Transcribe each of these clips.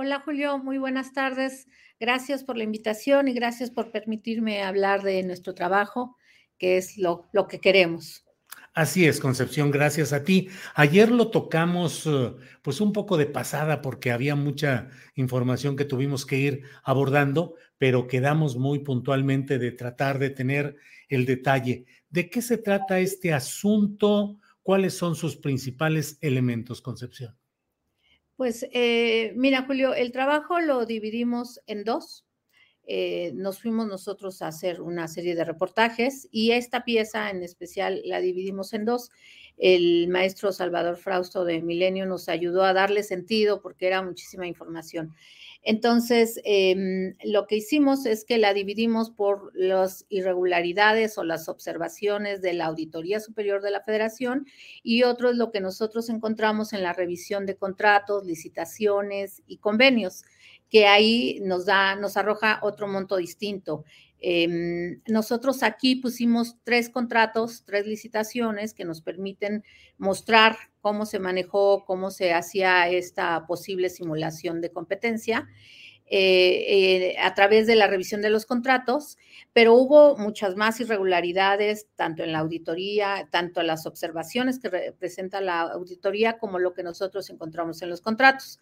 Hola Julio, muy buenas tardes. Gracias por la invitación y gracias por permitirme hablar de nuestro trabajo, que es lo, lo que queremos. Así es, Concepción, gracias a ti. Ayer lo tocamos eh, pues un poco de pasada porque había mucha información que tuvimos que ir abordando, pero quedamos muy puntualmente de tratar de tener el detalle. ¿De qué se trata este asunto? ¿Cuáles son sus principales elementos, Concepción? Pues eh, mira, Julio, el trabajo lo dividimos en dos. Eh, nos fuimos nosotros a hacer una serie de reportajes y esta pieza en especial la dividimos en dos. El maestro Salvador Frausto de Milenio nos ayudó a darle sentido porque era muchísima información. Entonces, em, lo que hicimos es que la dividimos por las irregularidades o las observaciones de la Auditoría Superior de la Federación y otro es lo que nosotros encontramos en la revisión de contratos, licitaciones y convenios, que ahí nos da, nos arroja otro monto distinto. Eh, nosotros aquí pusimos tres contratos, tres licitaciones que nos permiten mostrar cómo se manejó, cómo se hacía esta posible simulación de competencia. Eh, eh, a través de la revisión de los contratos, pero hubo muchas más irregularidades, tanto en la auditoría, tanto en las observaciones que representa la auditoría, como lo que nosotros encontramos en los contratos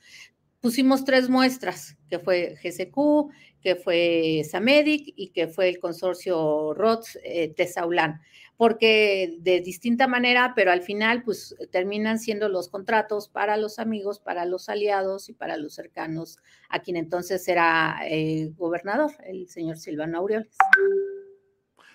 pusimos tres muestras, que fue GCQ, que fue Samedic y que fue el consorcio ROTS eh, porque de distinta manera, pero al final pues terminan siendo los contratos para los amigos, para los aliados y para los cercanos a quien entonces era eh, gobernador, el señor Silvano Aureoles.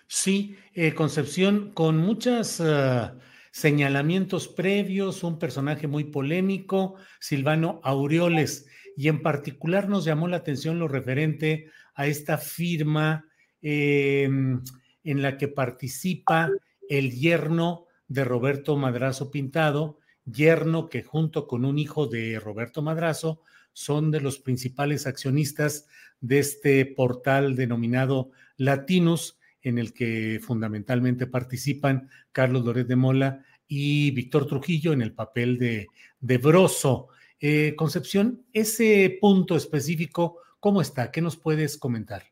Sí, eh, Concepción, con muchas... Uh señalamientos previos, un personaje muy polémico, Silvano Aureoles, y en particular nos llamó la atención lo referente a esta firma em, en la que participa el yerno de Roberto Madrazo Pintado, yerno que junto con un hijo de Roberto Madrazo son de los principales accionistas de este portal denominado Latinus, en el que fundamentalmente participan Carlos Loret de Mola y Víctor Trujillo en el papel de, de Broso. Eh, Concepción, ese punto específico, ¿cómo está? ¿Qué nos puedes comentar?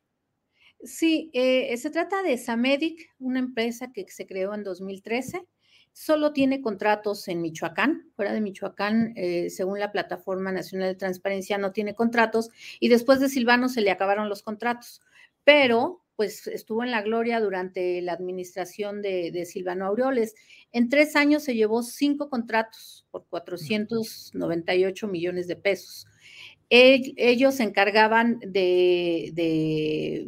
Sí, eh, se trata de Samedic, una empresa que se creó en 2013. Solo tiene contratos en Michoacán. Fuera de Michoacán, eh, según la Plataforma Nacional de Transparencia, no tiene contratos. Y después de Silvano se le acabaron los contratos. Pero pues estuvo en la gloria durante la administración de, Silvano Aureoles. En tres años se llevó cinco contratos por 498 millones de pesos. ellos se encargaban de,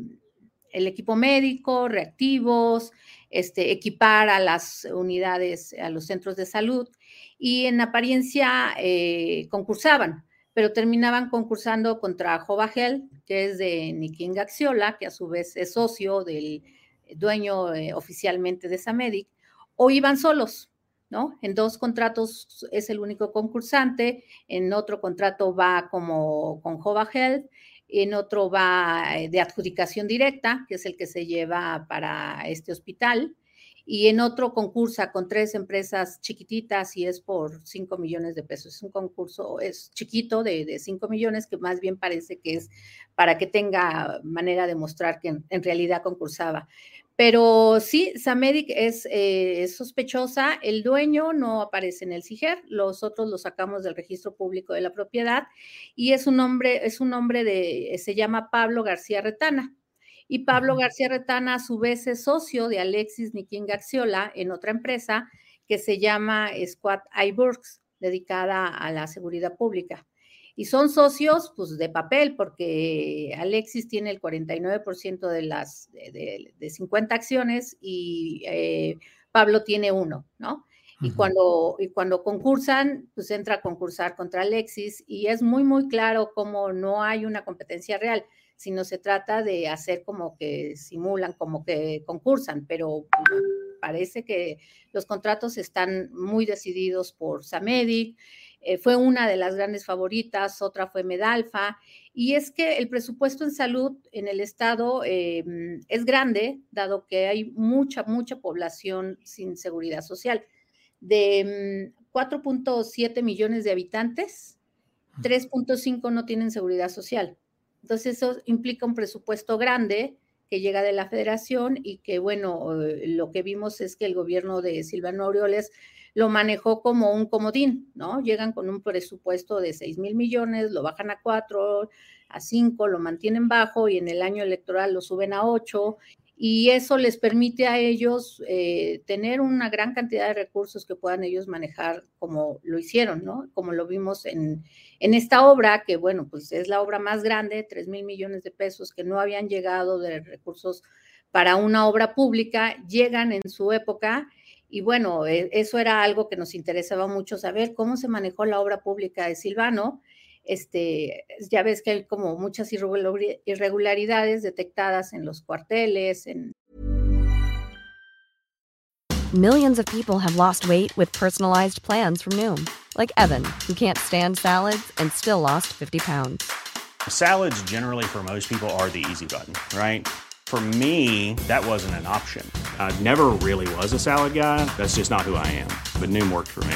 el equipo médico, reactivos, este, equipar a las unidades, a los centros de salud y en apariencia eh, concursaban pero terminaban concursando contra Jovagel, que es de Nikin Gaxiola, que a su vez es socio del dueño eh, oficialmente de Samedic, o iban solos, ¿no? En dos contratos es el único concursante, en otro contrato va como con Jovagel, en otro va eh, de adjudicación directa, que es el que se lleva para este hospital, y en otro concursa con tres empresas chiquititas y es por 5 millones de pesos. Es un concurso, es chiquito de, de 5 millones que más bien parece que es para que tenga manera de mostrar que en, realidad concursaba. Pero sí, Samedic es, eh, es, sospechosa, el dueño no aparece en el CIGER, los otros los sacamos del registro público de la propiedad y es un hombre, es un hombre de, se llama Pablo García Retana. Y Pablo García Retana, a su vez, es socio de Alexis Niquín Garciola en otra empresa que se llama Squad iBurks, dedicada a la seguridad pública. Y son socios, pues, de papel, porque Alexis tiene el 49% de las de, 50 acciones y eh, Pablo tiene uno, ¿no? Y cuando, y cuando concursan, pues entra a concursar contra Alexis y es muy, muy claro cómo no hay una competencia real sino se trata de hacer como que simulan, como que concursan, pero parece que los contratos están muy decididos por Samedic, eh, fue una de las grandes favoritas, otra fue Medalfa, y es que el presupuesto en salud en el estado eh, es grande, dado que hay mucha, mucha población sin seguridad social. De 4.7 mm, millones de habitantes, 3.5 no tienen seguridad social. Entonces eso implica un presupuesto grande que llega de la federación y que, bueno, eh, lo que vimos es que el gobierno de Silvano Aureoles lo manejó como un comodín, ¿no? Llegan con un presupuesto de 6 mil millones, lo bajan a 4, a 5, lo mantienen bajo y en el año electoral lo suben a 8 y eso les permite a ellos eh, tener una gran cantidad de recursos que puedan ellos manejar como lo hicieron, ¿no? Como lo vimos en, en esta obra, que bueno, pues es la obra más grande, 3 mil millones de pesos que no habían llegado de recursos para una obra pública, llegan en su época. Y bueno, e, eso era algo que nos interesaba mucho saber, cómo se manejó la obra pública de Silvano este, ya ves que hay como muchas irregularidades detectadas en los cuarteles. En... Millions of people have lost weight with personalized plans from Noom, like Evan, who can't stand salads and still lost 50 pounds. Salads generally for most people are the easy button, right? For me, that wasn't an option. I never really was a salad guy. That's just not who I am. But Noom worked for me.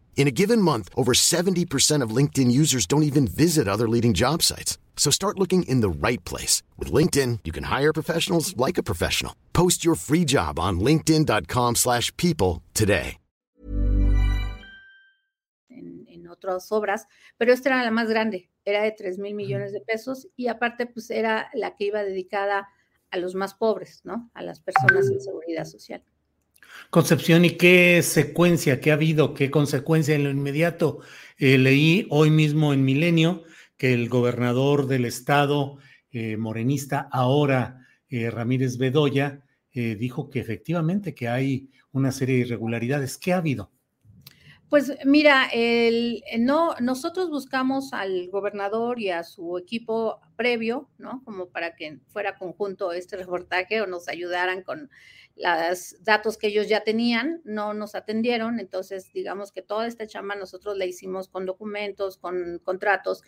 In a given month, over 70% of LinkedIn users don't even visit other leading job sites. So start looking in the right place. With LinkedIn, you can hire professionals like a professional. Post your free job on linkedin.com slash people today. En, en, otras obras, pero esta era la más grande. Era de 3 mil millones de pesos y aparte pues era la que iba dedicada a los más pobres, ¿no? A las personas en seguridad social. Concepción, ¿y qué secuencia, qué ha habido, qué consecuencia en lo inmediato? Eh, leí hoy mismo en Milenio que el gobernador del estado eh, morenista, ahora eh, Ramírez Bedoya, dijo que efectivamente que hay una serie de irregularidades. ¿Qué ha habido? Pues mira, el, no, nosotros buscamos al gobernador y a su equipo previo, ¿no? Como para que fuera conjunto este reportaje o nos ayudaran con los datos que ellos ya tenían, no nos atendieron, entonces digamos que toda esta chamba nosotros la hicimos con documentos, con contratos,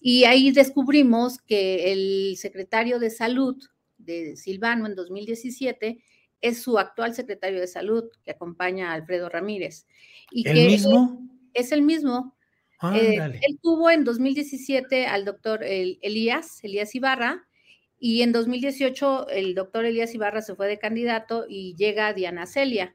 y ahí descubrimos que el secretario de salud de Silvano en 2017 es su actual secretario de salud que acompaña a Alfredo Ramírez. Y ¿El mismo? Es, el mismo. Eh, él tuvo en 2017 al doctor Elías, Elías Ibarra, y en 2018 el doctor Elías Ibarra se fue de candidato y llega Diana Celia,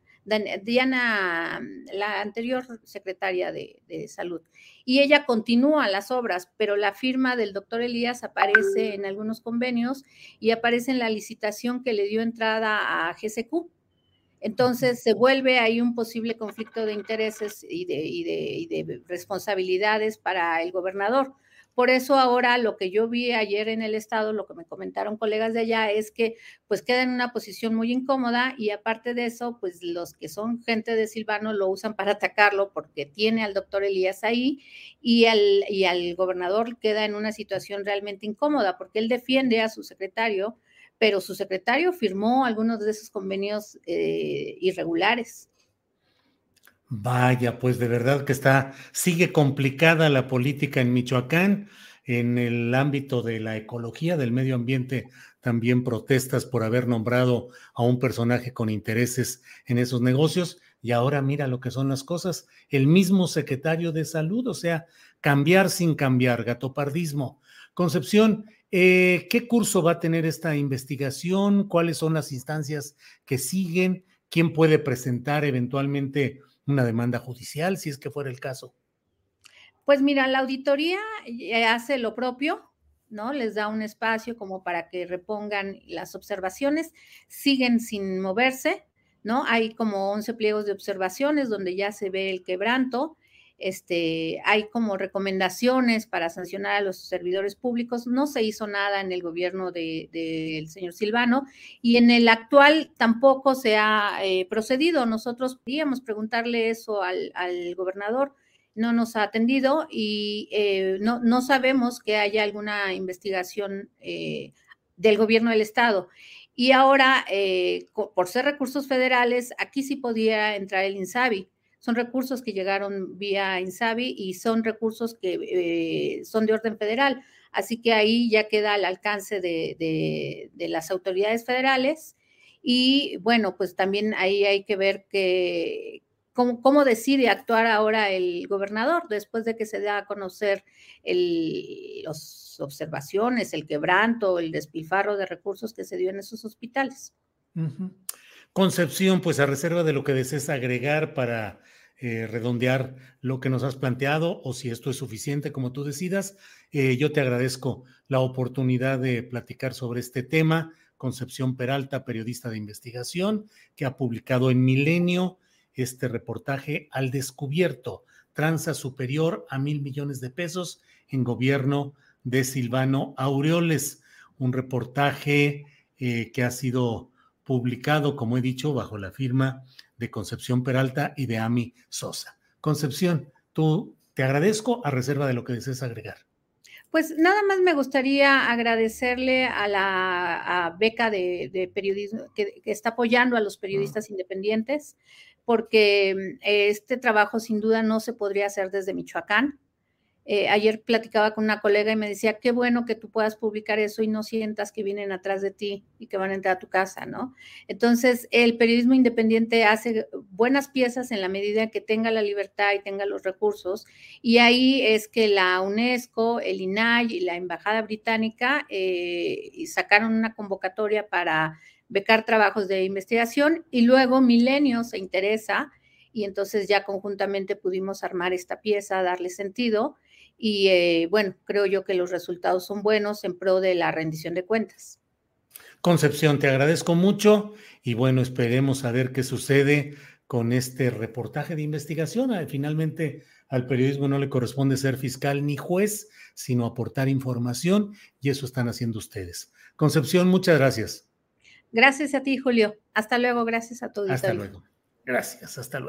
Diana, la anterior secretaria de, salud. Y ella continúa las obras, pero la firma del doctor Elías aparece en algunos convenios y aparece en la licitación que le dio entrada a GCQ. Entonces se vuelve ahí un posible conflicto de intereses y de responsabilidades para el gobernador Por eso ahora lo que yo vi ayer en el estado, lo que me comentaron colegas de allá, es que pues queda en una posición muy incómoda y aparte de eso, pues los que son gente de Silvano lo usan para atacarlo porque tiene al doctor Elías ahí y al, y al gobernador queda en una situación realmente incómoda porque él defiende a su secretario, pero su secretario firmó algunos de esos convenios eh, irregulares. Vaya, pues de verdad que está, sigue complicada la política en Michoacán, en el ámbito de la ecología, del medio ambiente, también protestas por haber nombrado a un personaje con intereses en esos negocios. Y ahora mira lo que son las cosas. El mismo secretario de salud, o sea, cambiar sin cambiar, gatopardismo. Concepción, eh, ¿qué curso va a tener esta investigación? ¿Cuáles son las instancias que siguen? ¿Quién puede presentar eventualmente una demanda judicial, si es que fuera el caso? Pues mira, la auditoría eh, hace lo propio, ¿no? Les da un espacio como para que repongan las observaciones, siguen sin moverse, ¿no? Hay como 11 pliegos de observaciones donde ya se ve el quebranto, este, hay como recomendaciones para sancionar a los servidores públicos. No se hizo nada en el gobierno del señor Silvano y en el actual tampoco se ha eh, procedido. Nosotros podíamos preguntarle eso al, gobernador, no nos ha atendido y eh, no, no, sabemos que haya alguna investigación eh, del gobierno del Estado. Y ahora, por ser recursos federales, aquí sí podía entrar el INSABI son recursos que llegaron vía INSABI y son recursos que eh, son de orden federal. Así que ahí ya queda al alcance de, las autoridades federales. Y bueno, pues también ahí hay que ver que, cómo, decide actuar ahora el gobernador después de que se da a conocer las observaciones, el quebranto, el despilfarro de recursos que se dio en esos hospitales. Concepción, pues a reserva de lo que desees agregar para eh, redondear lo que nos has planteado o si esto es suficiente, como tú decidas, eh, yo te agradezco la oportunidad de platicar sobre este tema. Concepción Peralta, periodista de investigación, que ha publicado en Milenio este reportaje al descubierto, tranza superior a mil millones de pesos en gobierno de Silvano Aureoles, un reportaje eh, que ha sido publicado, como he dicho, bajo la firma de Concepción Peralta y de Ami Sosa. Concepción, tú te agradezco a reserva de lo que desees agregar. Pues nada más me gustaría agradecerle a la beca de, periodismo que, está apoyando a los periodistas independientes, porque mm, este trabajo sin duda no se podría hacer desde Michoacán. Eh, ayer platicaba con una colega y me decía, qué bueno que tú puedas publicar eso y no sientas que vienen atrás de ti y que van a entrar a tu casa, ¿no? Entonces, el periodismo independiente hace buenas piezas en la medida que tenga la libertad y tenga los recursos. Y ahí es que la UNESCO, el INAI y la Embajada Británica eh, sacaron una convocatoria para becar trabajos de investigación y luego Milenio se interesa y entonces ya conjuntamente pudimos armar esta pieza, darle sentido y eh, bueno, creo yo que los resultados son buenos en pro de la rendición de cuentas. Concepción, te agradezco mucho y bueno, esperemos a ver qué sucede con este reportaje de investigación. Ah, finalmente, al periodismo no le corresponde ser fiscal ni juez, sino aportar información y eso están haciendo ustedes. Concepción, muchas gracias. Gracias a ti, Julio. Hasta luego, gracias a todos. Hasta luego. Gracias, hasta luego.